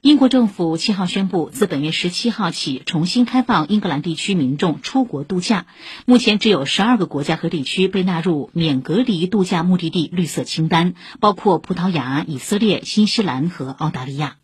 英国政府七号宣布自本月十七号起重新开放英格兰地区民众出国度假。目前只有十二个国家和地区被纳入免隔离度假目的地绿色清单包括葡萄牙以色列新西兰和澳大利亚。